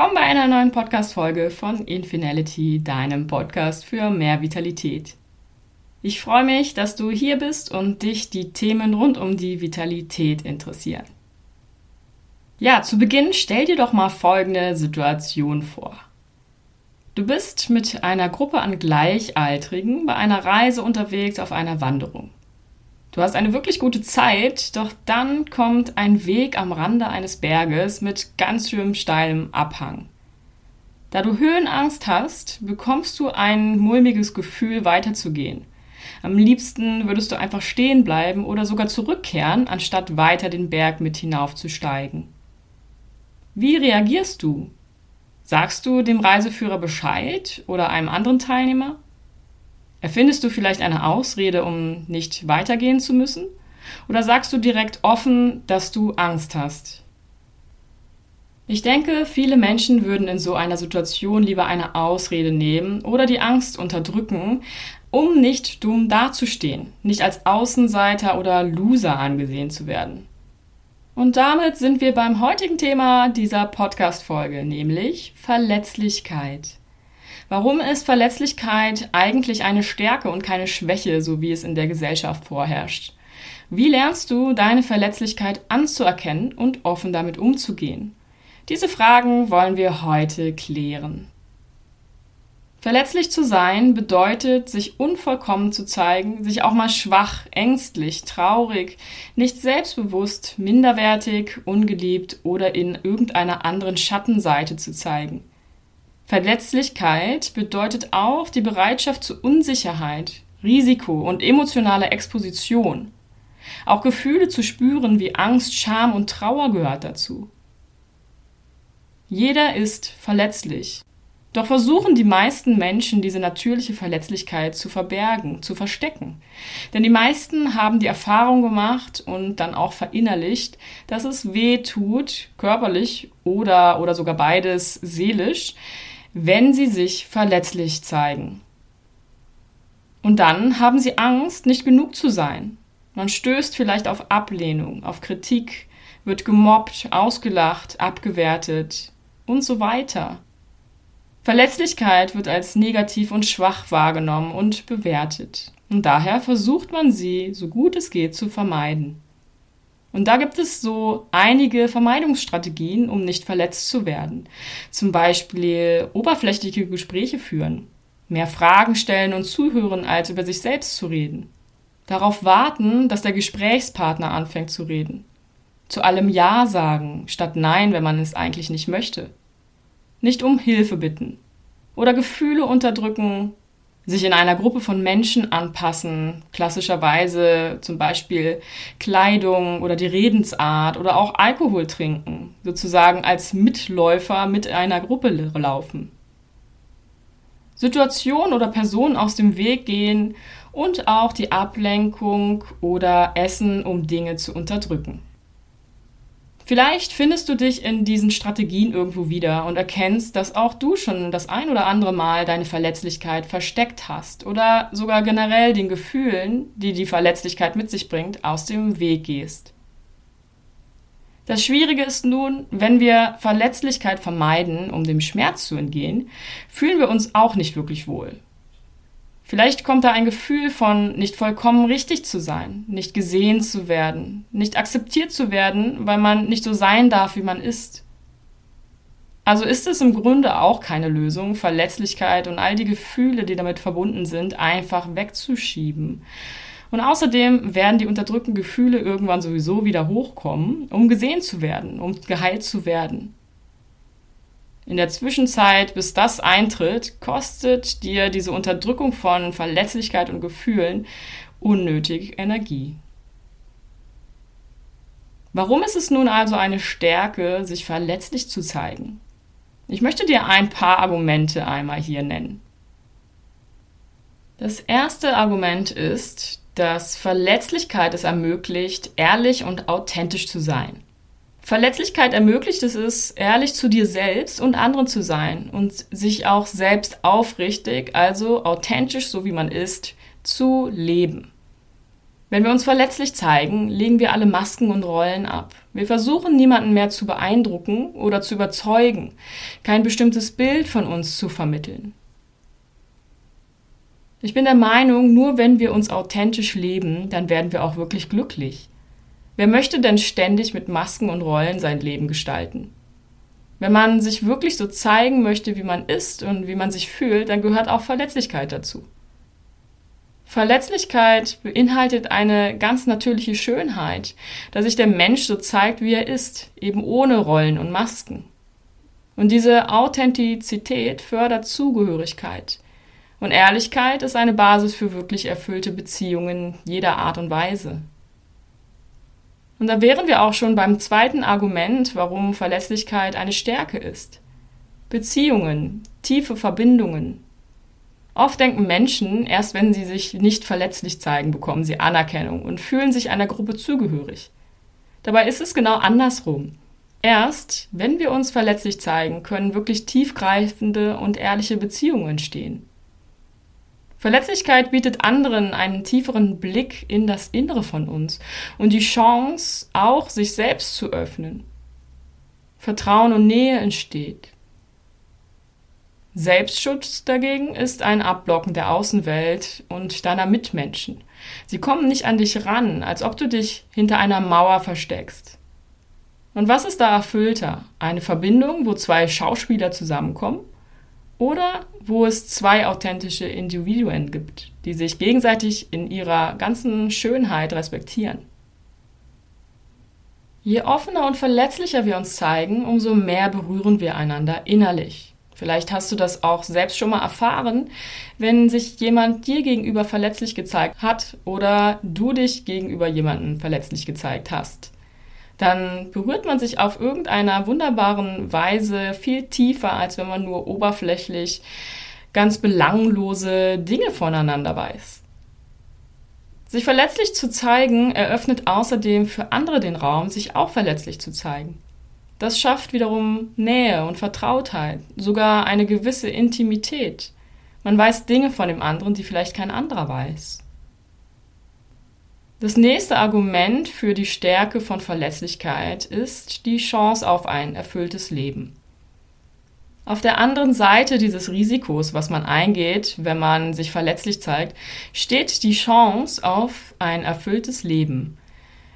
Willkommen bei einer neuen Podcast-Folge von Infinality, deinem Podcast für mehr Vitalität. Ich freue mich, dass du hier bist und dich die Themen rund um die Vitalität interessieren. Ja, zu Beginn stell dir doch mal folgende Situation vor. Du bist mit einer Gruppe an Gleichaltrigen bei einer Reise unterwegs auf einer Wanderung. Du hast eine wirklich gute Zeit, doch dann kommt ein Weg am Rande eines Berges mit ganz schön steilem Abhang. Da du Höhenangst hast, bekommst du ein mulmiges Gefühl weiterzugehen. Am liebsten würdest du einfach stehen bleiben oder sogar zurückkehren, anstatt weiter den Berg mit hinaufzusteigen. Wie reagierst du? Sagst du dem Reiseführer Bescheid oder einem anderen Teilnehmer? Erfindest du vielleicht eine Ausrede, um nicht weitergehen zu müssen? Oder sagst du direkt offen, dass du Angst hast? Ich denke, viele Menschen würden in so einer Situation lieber eine Ausrede nehmen oder die Angst unterdrücken, um nicht dumm dazustehen, nicht als Außenseiter oder Loser angesehen zu werden. Und damit sind wir beim heutigen Thema dieser Podcast-Folge, nämlich Verletzlichkeit. Warum ist Verletzlichkeit eigentlich eine Stärke und keine Schwäche, so wie es in der Gesellschaft vorherrscht? Wie lernst du, deine Verletzlichkeit anzuerkennen und offen damit umzugehen? Diese Fragen wollen wir heute klären. Verletzlich zu sein bedeutet, sich unvollkommen zu zeigen, sich auch mal schwach, ängstlich, traurig, nicht selbstbewusst, minderwertig, ungeliebt oder in irgendeiner anderen Schattenseite zu zeigen. Verletzlichkeit bedeutet auch die Bereitschaft zu Unsicherheit, Risiko und emotionaler Exposition. Auch Gefühle zu spüren wie Angst, Scham und Trauer gehört dazu. Jeder ist verletzlich. Doch versuchen die meisten Menschen, diese natürliche Verletzlichkeit zu verbergen, zu verstecken. Denn die meisten haben die Erfahrung gemacht und dann auch verinnerlicht, dass es weh tut, körperlich oder, oder sogar beides seelisch, wenn sie sich verletzlich zeigen. Und dann haben sie Angst, nicht genug zu sein. Man stößt vielleicht auf Ablehnung, auf Kritik, wird gemobbt, ausgelacht, abgewertet und so weiter. Verletzlichkeit wird als negativ und schwach wahrgenommen und bewertet. Und daher versucht man sie, so gut es geht, zu vermeiden. Und da gibt es so einige Vermeidungsstrategien, um nicht verletzt zu werden. Zum Beispiel oberflächliche Gespräche führen, mehr Fragen stellen und zuhören, als über sich selbst zu reden. Darauf warten, dass der Gesprächspartner anfängt zu reden. Zu allem Ja sagen, statt Nein, wenn man es eigentlich nicht möchte. Nicht um Hilfe bitten. Oder Gefühle unterdrücken, sich in einer Gruppe von Menschen anpassen, klassischerweise zum Beispiel Kleidung oder die Redensart oder auch Alkohol trinken, sozusagen als Mitläufer mit einer Gruppe laufen. Situation oder Personen aus dem Weg gehen und auch die Ablenkung oder Essen, um Dinge zu unterdrücken. Vielleicht findest du dich in diesen Strategien irgendwo wieder und erkennst, dass auch du schon das ein oder andere Mal deine Verletzlichkeit versteckt hast oder sogar generell den Gefühlen, die die Verletzlichkeit mit sich bringt, aus dem Weg gehst. Das Schwierige ist nun, wenn wir Verletzlichkeit vermeiden, um dem Schmerz zu entgehen, fühlen wir uns auch nicht wirklich wohl. Vielleicht kommt da ein Gefühl von nicht vollkommen richtig zu sein, nicht gesehen zu werden, nicht akzeptiert zu werden, weil man nicht so sein darf, wie man ist. Also ist es im Grunde auch keine Lösung, Verletzlichkeit und all die Gefühle, die damit verbunden sind, einfach wegzuschieben. Und außerdem werden die unterdrückten Gefühle irgendwann sowieso wieder hochkommen, um gesehen zu werden, um geheilt zu werden. In der Zwischenzeit, bis das eintritt, kostet dir diese Unterdrückung von Verletzlichkeit und Gefühlen unnötig Energie. Warum ist es nun also eine Stärke, sich verletzlich zu zeigen? Ich möchte dir ein paar Argumente einmal hier nennen. Das erste Argument ist, dass Verletzlichkeit es ermöglicht, ehrlich und authentisch zu sein. Verletzlichkeit ermöglicht es ist, ehrlich zu dir selbst und anderen zu sein und sich auch selbst aufrichtig, also authentisch, so wie man ist, zu leben. Wenn wir uns verletzlich zeigen, legen wir alle Masken und Rollen ab. Wir versuchen niemanden mehr zu beeindrucken oder zu überzeugen, kein bestimmtes Bild von uns zu vermitteln. Ich bin der Meinung, nur wenn wir uns authentisch leben, dann werden wir auch wirklich glücklich. Wer möchte denn ständig mit Masken und Rollen sein Leben gestalten? Wenn man sich wirklich so zeigen möchte, wie man ist und wie man sich fühlt, dann gehört auch Verletzlichkeit dazu. Verletzlichkeit beinhaltet eine ganz natürliche Schönheit, dass sich der Mensch so zeigt, wie er ist, eben ohne Rollen und Masken. Und diese Authentizität fördert Zugehörigkeit, und Ehrlichkeit ist eine Basis für wirklich erfüllte Beziehungen jeder Art und Weise. Und da wären wir auch schon beim zweiten Argument, warum Verlässlichkeit eine Stärke ist. Beziehungen, tiefe Verbindungen. Oft denken Menschen, erst wenn sie sich nicht verletzlich zeigen, bekommen sie Anerkennung und fühlen sich einer Gruppe zugehörig. Dabei ist es genau andersrum. Erst wenn wir uns verletzlich zeigen, können wirklich tiefgreifende und ehrliche Beziehungen entstehen. Verletzlichkeit bietet anderen einen tieferen Blick in das Innere von uns und die Chance, auch sich selbst zu öffnen. Vertrauen und Nähe entsteht. Selbstschutz dagegen ist ein Abblocken der Außenwelt und deiner Mitmenschen. Sie kommen nicht an dich ran, als ob du dich hinter einer Mauer versteckst. Und was ist da erfüllter? Eine Verbindung, wo zwei Schauspieler zusammenkommen? Oder wo es zwei authentische Individuen gibt, die sich gegenseitig in ihrer ganzen Schönheit respektieren. Je offener und verletzlicher wir uns zeigen, umso mehr berühren wir einander innerlich. Vielleicht hast du das auch selbst schon mal erfahren, wenn sich jemand dir gegenüber verletzlich gezeigt hat oder du dich gegenüber jemandem verletzlich gezeigt hast dann berührt man sich auf irgendeiner wunderbaren Weise viel tiefer, als wenn man nur oberflächlich ganz belanglose Dinge voneinander weiß. Sich verletzlich zu zeigen, eröffnet außerdem für andere den Raum, sich auch verletzlich zu zeigen. Das schafft wiederum Nähe und Vertrautheit, sogar eine gewisse Intimität. Man weiß Dinge von dem anderen, die vielleicht kein anderer weiß. Das nächste Argument für die Stärke von Verlässlichkeit ist die Chance auf ein erfülltes Leben. Auf der anderen Seite dieses Risikos, was man eingeht, wenn man sich verletzlich zeigt, steht die Chance auf ein erfülltes Leben.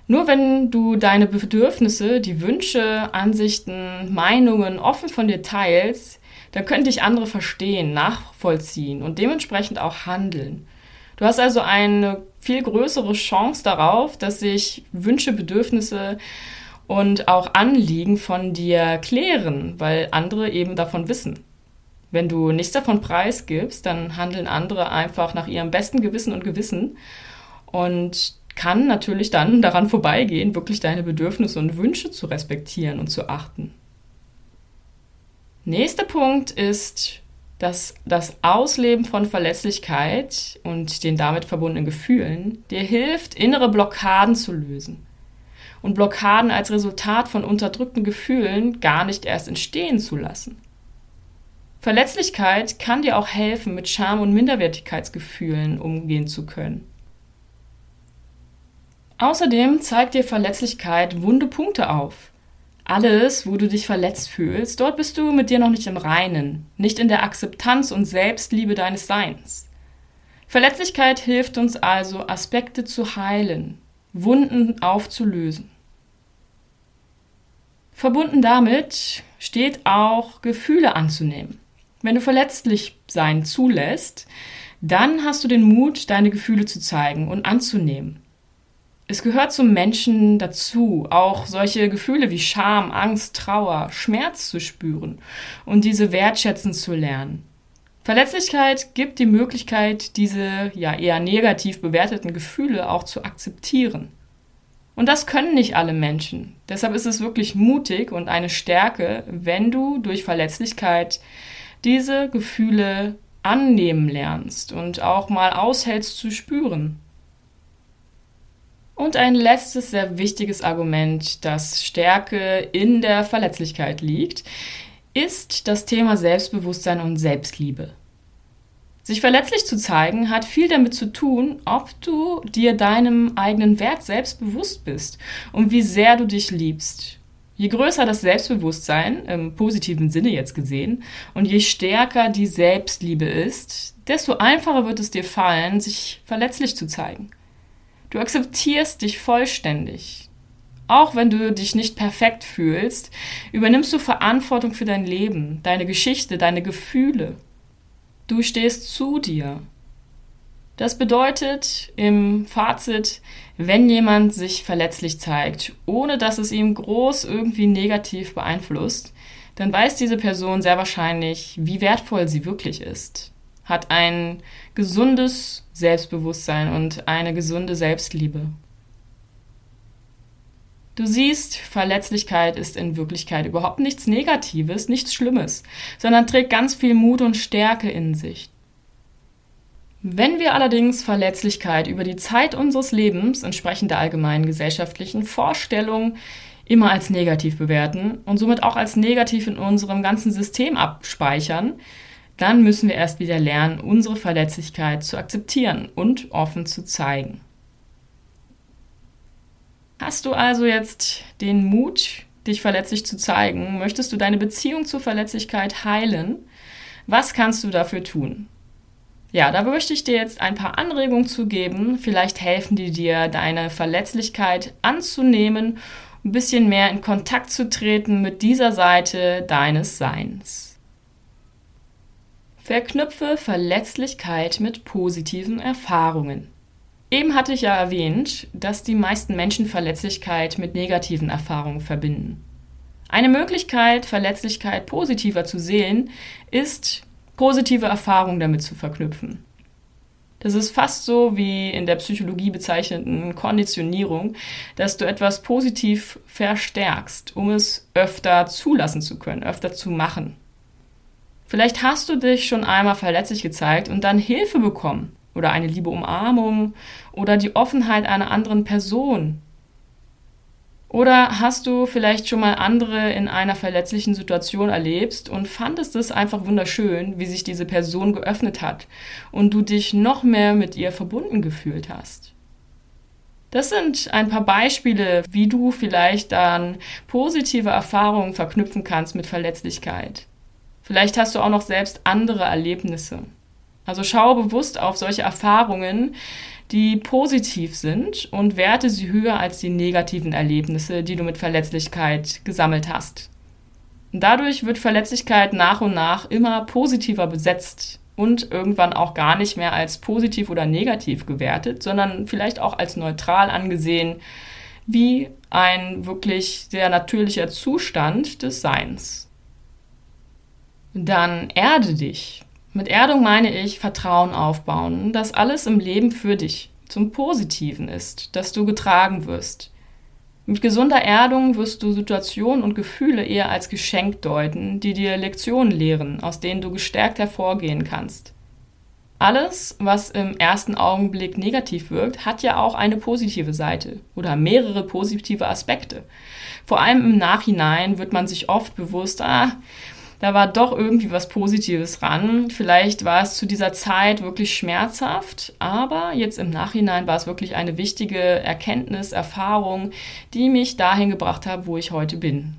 Nur wenn du deine Bedürfnisse, die Wünsche, Ansichten, Meinungen offen von dir teilst, dann können dich andere verstehen, nachvollziehen und dementsprechend auch handeln. Du hast also eine viel größere Chance darauf, dass sich Wünsche, Bedürfnisse und auch Anliegen von dir klären, weil andere eben davon wissen. Wenn du nichts davon preisgibst, dann handeln andere einfach nach ihrem besten Gewissen und Gewissen und kann natürlich dann daran vorbeigehen, wirklich deine Bedürfnisse und Wünsche zu respektieren und zu achten. Nächster Punkt ist dass das Ausleben von Verletzlichkeit und den damit verbundenen Gefühlen dir hilft, innere Blockaden zu lösen und Blockaden als Resultat von unterdrückten Gefühlen gar nicht erst entstehen zu lassen. Verletzlichkeit kann dir auch helfen, mit Scham- und Minderwertigkeitsgefühlen umgehen zu können. Außerdem zeigt dir Verletzlichkeit wunde Punkte auf, alles, wo du dich verletzt fühlst, dort bist du mit dir noch nicht im Reinen, nicht in der Akzeptanz und Selbstliebe deines Seins. Verletzlichkeit hilft uns also, Aspekte zu heilen, Wunden aufzulösen. Verbunden damit steht auch Gefühle anzunehmen. Wenn du verletzlich sein zulässt, dann hast du den Mut, deine Gefühle zu zeigen und anzunehmen. Es gehört zum Menschen dazu, auch solche Gefühle wie Scham, Angst, Trauer, Schmerz zu spüren und diese wertschätzen zu lernen. Verletzlichkeit gibt die Möglichkeit, diese ja eher negativ bewerteten Gefühle auch zu akzeptieren. Und das können nicht alle Menschen. Deshalb ist es wirklich mutig und eine Stärke, wenn du durch Verletzlichkeit diese Gefühle annehmen lernst und auch mal aushältst zu spüren. Und ein letztes sehr wichtiges Argument, das Stärke in der Verletzlichkeit liegt, ist das Thema Selbstbewusstsein und Selbstliebe. Sich verletzlich zu zeigen hat viel damit zu tun, ob du dir deinem eigenen Wert selbst bewusst bist und wie sehr du dich liebst. Je größer das Selbstbewusstsein, im positiven Sinne jetzt gesehen, und je stärker die Selbstliebe ist, desto einfacher wird es dir fallen, sich verletzlich zu zeigen. Du akzeptierst dich vollständig. Auch wenn du dich nicht perfekt fühlst, übernimmst du Verantwortung für dein Leben, deine Geschichte, deine Gefühle. Du stehst zu dir. Das bedeutet im Fazit, wenn jemand sich verletzlich zeigt, ohne dass es ihm groß irgendwie negativ beeinflusst, dann weiß diese Person sehr wahrscheinlich, wie wertvoll sie wirklich ist, hat ein gesundes Selbstbewusstsein und eine gesunde Selbstliebe. Du siehst, Verletzlichkeit ist in Wirklichkeit überhaupt nichts Negatives, nichts Schlimmes, sondern trägt ganz viel Mut und Stärke in sich. Wenn wir allerdings Verletzlichkeit über die Zeit unseres Lebens entsprechend der allgemeinen gesellschaftlichen Vorstellung immer als negativ bewerten und somit auch als negativ in unserem ganzen System abspeichern, dann müssen wir erst wieder lernen, unsere Verletzlichkeit zu akzeptieren und offen zu zeigen. Hast du also jetzt den Mut, dich verletzlich zu zeigen? Möchtest du deine Beziehung zur Verletzlichkeit heilen? Was kannst du dafür tun? Ja, da möchte ich dir jetzt ein paar Anregungen zu geben. Vielleicht helfen die dir, deine Verletzlichkeit anzunehmen, ein bisschen mehr in Kontakt zu treten mit dieser Seite deines Seins. Verknüpfe Verletzlichkeit mit positiven Erfahrungen. Eben hatte ich ja erwähnt, dass die meisten Menschen Verletzlichkeit mit negativen Erfahrungen verbinden. Eine Möglichkeit, Verletzlichkeit positiver zu sehen, ist, positive Erfahrungen damit zu verknüpfen. Das ist fast so wie in der Psychologie bezeichneten Konditionierung, dass du etwas positiv verstärkst, um es öfter zulassen zu können, öfter zu machen. Vielleicht hast du dich schon einmal verletzlich gezeigt und dann Hilfe bekommen oder eine liebe Umarmung oder die Offenheit einer anderen Person. Oder hast du vielleicht schon mal andere in einer verletzlichen Situation erlebst und fandest es einfach wunderschön, wie sich diese Person geöffnet hat und du dich noch mehr mit ihr verbunden gefühlt hast? Das sind ein paar Beispiele, wie du vielleicht dann positive Erfahrungen verknüpfen kannst mit Verletzlichkeit. Vielleicht hast du auch noch selbst andere Erlebnisse. Also schau bewusst auf solche Erfahrungen, die positiv sind und werte sie höher als die negativen Erlebnisse, die du mit Verletzlichkeit gesammelt hast. Dadurch wird Verletzlichkeit nach und nach immer positiver besetzt und irgendwann auch gar nicht mehr als positiv oder negativ gewertet, sondern vielleicht auch als neutral angesehen, wie ein wirklich sehr natürlicher Zustand des Seins. Dann erde dich. Mit Erdung meine ich Vertrauen aufbauen, dass alles im Leben für dich zum Positiven ist, dass du getragen wirst. Mit gesunder Erdung wirst du Situationen und Gefühle eher als Geschenk deuten, die dir Lektionen lehren, aus denen du gestärkt hervorgehen kannst. Alles, was im ersten Augenblick negativ wirkt, hat ja auch eine positive Seite oder mehrere positive Aspekte. Vor allem im Nachhinein wird man sich oft bewusst, ah, da war doch irgendwie was Positives ran. Vielleicht war es zu dieser Zeit wirklich schmerzhaft, aber jetzt im Nachhinein war es wirklich eine wichtige Erkenntnis, Erfahrung, die mich dahin gebracht hat, wo ich heute bin.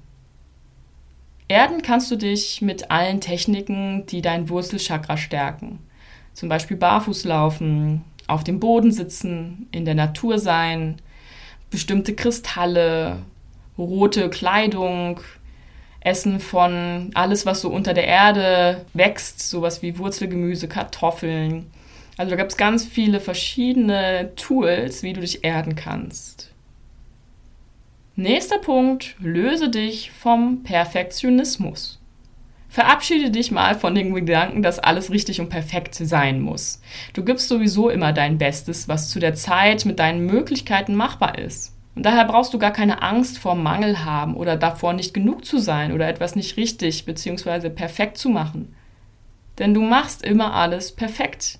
Erden kannst du dich mit allen Techniken, die dein Wurzelchakra stärken. Zum Beispiel barfuß laufen, auf dem Boden sitzen, in der Natur sein, bestimmte Kristalle, rote Kleidung, Essen von alles, was so unter der Erde wächst, sowas wie Wurzelgemüse, Kartoffeln. Also da gibt es ganz viele verschiedene Tools, wie du dich erden kannst. Nächster Punkt, löse dich vom Perfektionismus. Verabschiede dich mal von dem Gedanken, dass alles richtig und perfekt sein muss. Du gibst sowieso immer dein Bestes, was zu der Zeit mit deinen Möglichkeiten machbar ist. Und daher brauchst du gar keine Angst vor Mangel haben oder davor nicht genug zu sein oder etwas nicht richtig bzw. perfekt zu machen. Denn du machst immer alles perfekt,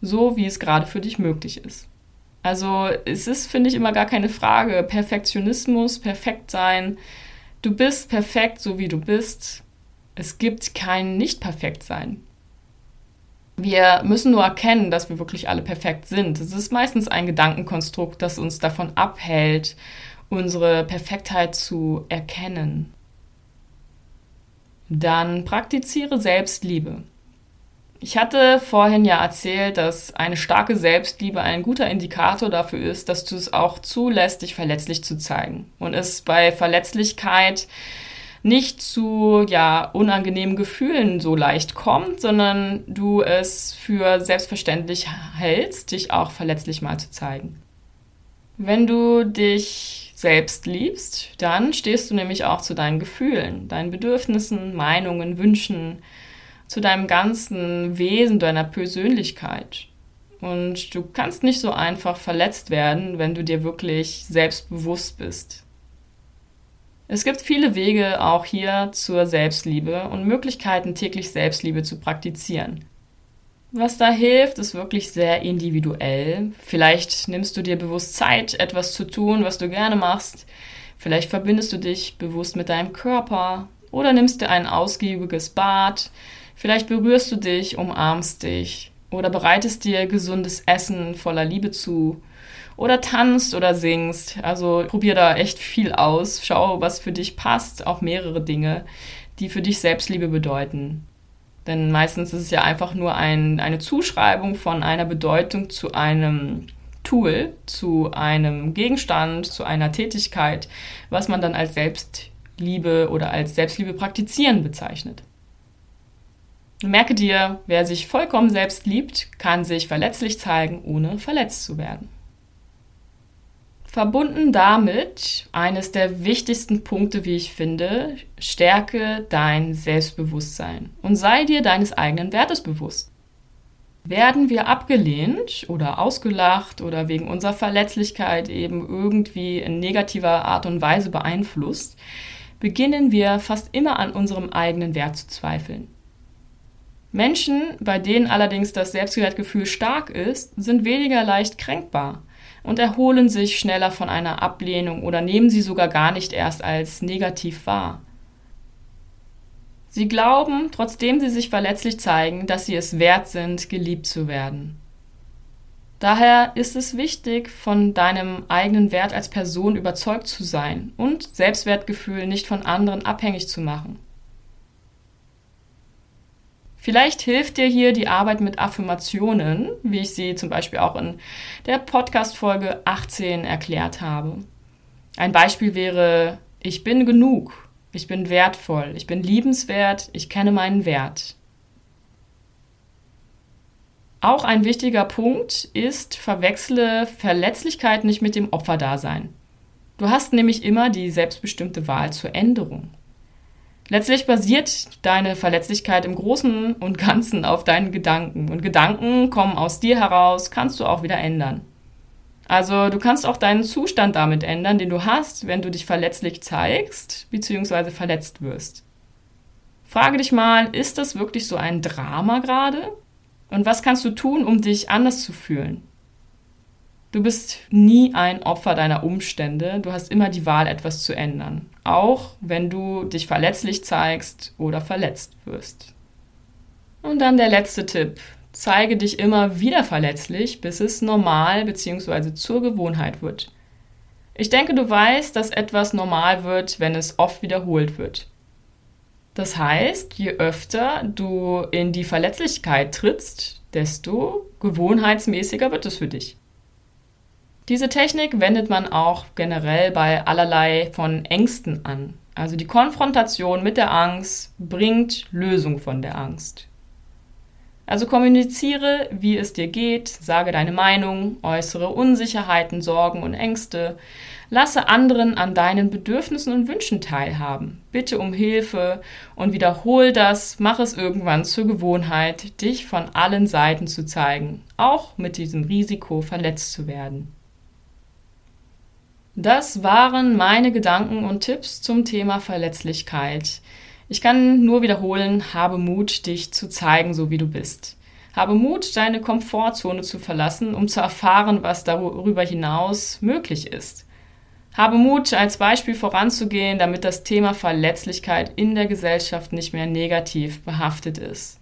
so wie es gerade für dich möglich ist. Also es ist, finde ich, immer gar keine Frage. Perfektionismus, perfekt sein. Du bist perfekt, so wie du bist. Es gibt kein Nicht-Perfekt-Sein. Wir müssen nur erkennen, dass wir wirklich alle perfekt sind. Es ist meistens ein Gedankenkonstrukt, das uns davon abhält, unsere Perfektheit zu erkennen. Dann praktiziere Selbstliebe. Ich hatte vorhin ja erzählt, dass eine starke Selbstliebe ein guter Indikator dafür ist, dass du es auch zulässt, dich verletzlich zu zeigen. Und es bei Verletzlichkeit nicht zu ja, unangenehmen Gefühlen so leicht kommt, sondern du es für selbstverständlich hältst, dich auch verletzlich mal zu zeigen. Wenn du dich selbst liebst, dann stehst du nämlich auch zu deinen Gefühlen, deinen Bedürfnissen, Meinungen, Wünschen, zu deinem ganzen Wesen, deiner Persönlichkeit. Und du kannst nicht so einfach verletzt werden, wenn du dir wirklich selbstbewusst bist. Es gibt viele Wege auch hier zur Selbstliebe und Möglichkeiten, täglich Selbstliebe zu praktizieren. Was da hilft, ist wirklich sehr individuell. Vielleicht nimmst du dir bewusst Zeit, etwas zu tun, was du gerne machst. Vielleicht verbindest du dich bewusst mit deinem Körper oder nimmst dir ein ausgiebiges Bad. Vielleicht berührst du dich, umarmst dich oder bereitest dir gesundes Essen voller Liebe zu oder tanzt oder singst. Also probier da echt viel aus. Schau, was für dich passt. Auch mehrere Dinge, die für dich Selbstliebe bedeuten. Denn meistens ist es ja einfach nur ein, eine Zuschreibung von einer Bedeutung zu einem Tool, zu einem Gegenstand, zu einer Tätigkeit, was man dann als Selbstliebe oder als Selbstliebe praktizieren bezeichnet. Merke dir, wer sich vollkommen selbst liebt, kann sich verletzlich zeigen, ohne verletzt zu werden. Verbunden damit, eines der wichtigsten Punkte, wie ich finde, stärke dein Selbstbewusstsein und sei dir deines eigenen Wertes bewusst. Werden wir abgelehnt oder ausgelacht oder wegen unserer Verletzlichkeit eben irgendwie in negativer Art und Weise beeinflusst, beginnen wir fast immer an unserem eigenen Wert zu zweifeln. Menschen, bei denen allerdings das Selbstwertgefühl stark ist, sind weniger leicht kränkbar und erholen sich schneller von einer Ablehnung oder nehmen sie sogar gar nicht erst als negativ wahr. Sie glauben, trotzdem sie sich verletzlich zeigen, dass sie es wert sind, geliebt zu werden. Daher ist es wichtig, von deinem eigenen Wert als Person überzeugt zu sein und Selbstwertgefühl nicht von anderen abhängig zu machen. Vielleicht hilft dir hier die Arbeit mit Affirmationen, wie ich sie zum Beispiel auch in der Podcast-Folge 18 erklärt habe. Ein Beispiel wäre, ich bin genug, ich bin wertvoll, ich bin liebenswert, ich kenne meinen Wert. Auch ein wichtiger Punkt ist, verwechsle Verletzlichkeit nicht mit dem Opferdasein. Du hast nämlich immer die selbstbestimmte Wahl zur Änderung. Letztlich basiert deine Verletzlichkeit im Großen und Ganzen auf deinen Gedanken. Und Gedanken kommen aus dir heraus, kannst du auch wieder ändern. Also du kannst auch deinen Zustand damit ändern, den du hast, wenn du dich verletzlich zeigst bzw. verletzt wirst. Frage dich mal, ist das wirklich so ein Drama gerade? Und was kannst du tun, um dich anders zu fühlen? Du bist nie ein Opfer deiner Umstände. Du hast immer die Wahl, etwas zu ändern. Auch wenn du dich verletzlich zeigst oder verletzt wirst. Und dann der letzte Tipp. Zeige dich immer wieder verletzlich, bis es normal bzw. zur Gewohnheit wird. Ich denke, du weißt, dass etwas normal wird, wenn es oft wiederholt wird. Das heißt, je öfter du in die Verletzlichkeit trittst, desto gewohnheitsmäßiger wird es für dich. Diese Technik wendet man auch generell bei allerlei von Ängsten an. Also die Konfrontation mit der Angst bringt Lösung von der Angst. Also kommuniziere, wie es dir geht, sage deine Meinung, äußere Unsicherheiten, Sorgen und Ängste, lasse anderen an deinen Bedürfnissen und Wünschen teilhaben, bitte um Hilfe und wiederhol das, mach es irgendwann zur Gewohnheit, dich von allen Seiten zu zeigen, auch mit diesem Risiko verletzt zu werden. Das waren meine Gedanken und Tipps zum Thema Verletzlichkeit. Ich kann nur wiederholen, habe Mut, dich zu zeigen, so wie du bist. Habe Mut, deine Komfortzone zu verlassen, um zu erfahren, was darüber hinaus möglich ist. Habe Mut, als Beispiel voranzugehen, damit das Thema Verletzlichkeit in der Gesellschaft nicht mehr negativ behaftet ist.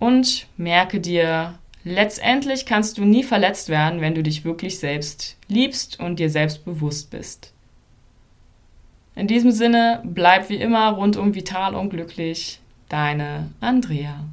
Und merke dir, letztendlich kannst du nie verletzt werden, wenn du dich wirklich selbst liebst und dir selbst bewusst bist. In diesem Sinne, bleib wie immer rundum vital und glücklich. Deine Andrea.